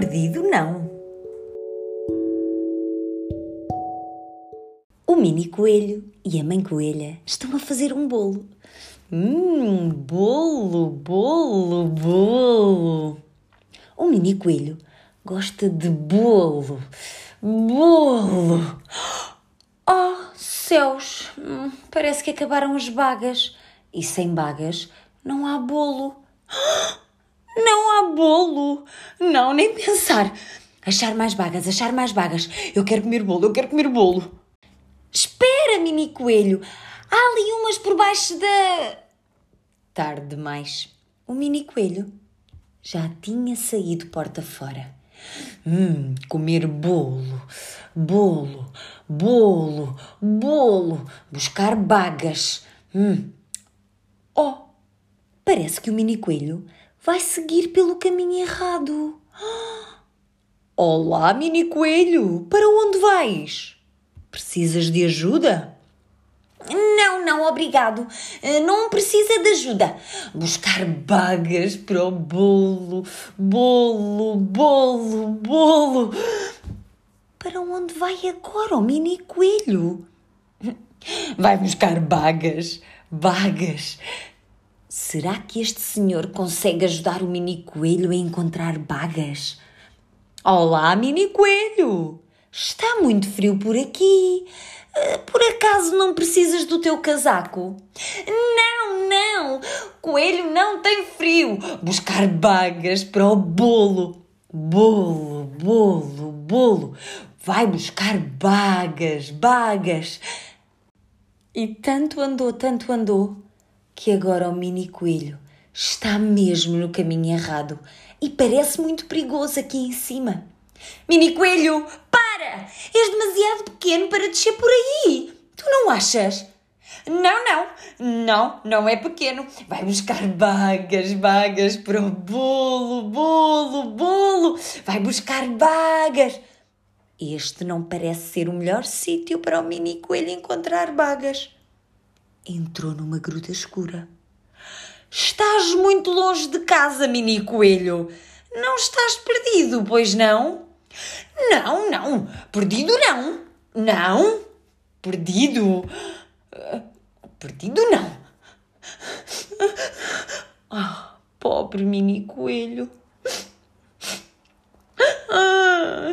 Perdido, não. O mini coelho e a mãe coelha estão a fazer um bolo. Hum, bolo, bolo, bolo. O mini coelho gosta de bolo, bolo. Oh, céus, hum, parece que acabaram as bagas. E sem bagas não há bolo. Não há bolo. Não, nem pensar. Achar mais bagas, achar mais bagas. Eu quero comer bolo, eu quero comer bolo. Espera, mini coelho. Há ali umas por baixo da. Tarde demais. O mini coelho já tinha saído porta fora. Hum, comer bolo, bolo, bolo, bolo, buscar bagas. Hum. Oh, parece que o mini coelho vai seguir pelo caminho errado. Olá, mini coelho, para onde vais? Precisas de ajuda? Não, não, obrigado. Eh, Não precisa de ajuda. Buscar bagas para o bolo, bolo, bolo, bolo. Para onde vai agora o mini coelho? Vai buscar bagas, bagas. Será que este senhor consegue ajudar o mini coelho a encontrar bagas? Olá, mini coelho! Está muito frio por aqui. Eh, Por acaso não precisas do teu casaco? Não, não! Coelho não tem frio. Buscar bagas para o bolo. Bolo, bolo, bolo. Vai buscar bagas, bagas. E tanto andou, tanto andou, que agora o mini coelho está mesmo no caminho errado e parece muito perigoso aqui em cima. Mini coelho, para! És demasiado pequeno para descer por aí. Tu não achas? Não, não, não, não é pequeno. Vai buscar bagas, bagas para o bolo, bolo, bolo. Vai buscar bagas. Este não parece ser o melhor sítio para o mini coelho encontrar bagas. Entrou numa gruta escura. Estás muito longe de casa, mini coelho. Não estás perdido, pois não? Não, não, perdido não. Não, perdido. Perdido não. Ah, pobre mini coelho. Ah.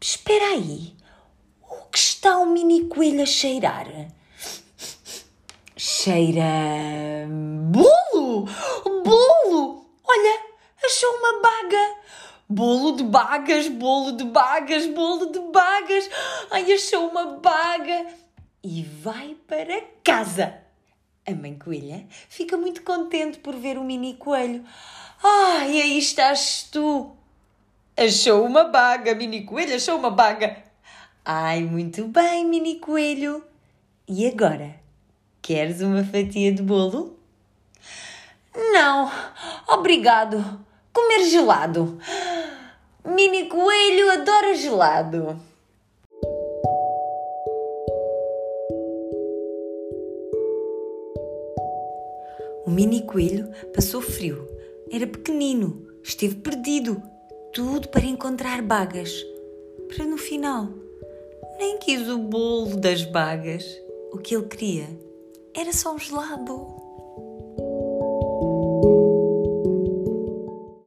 Espera aí. O que está o mini coelho a cheirar? Cheira. bolo! Bolo! Olha, achou uma baga! Bolo de bagas, bolo de bagas, bolo de bagas! Ai, achou uma baga! E vai para casa! A mãe coelha fica muito contente por ver o mini coelho. Ai, aí estás tu! Achou uma baga, mini coelho, achou uma baga! Ai, muito bem, mini coelho! E agora? Queres uma fatia de bolo? Não, obrigado. Comer gelado. Mini coelho adora gelado. O mini coelho passou frio. Era pequenino, esteve perdido. Tudo para encontrar bagas. Para no final, nem quis o bolo das bagas. O que ele queria era só um gelado.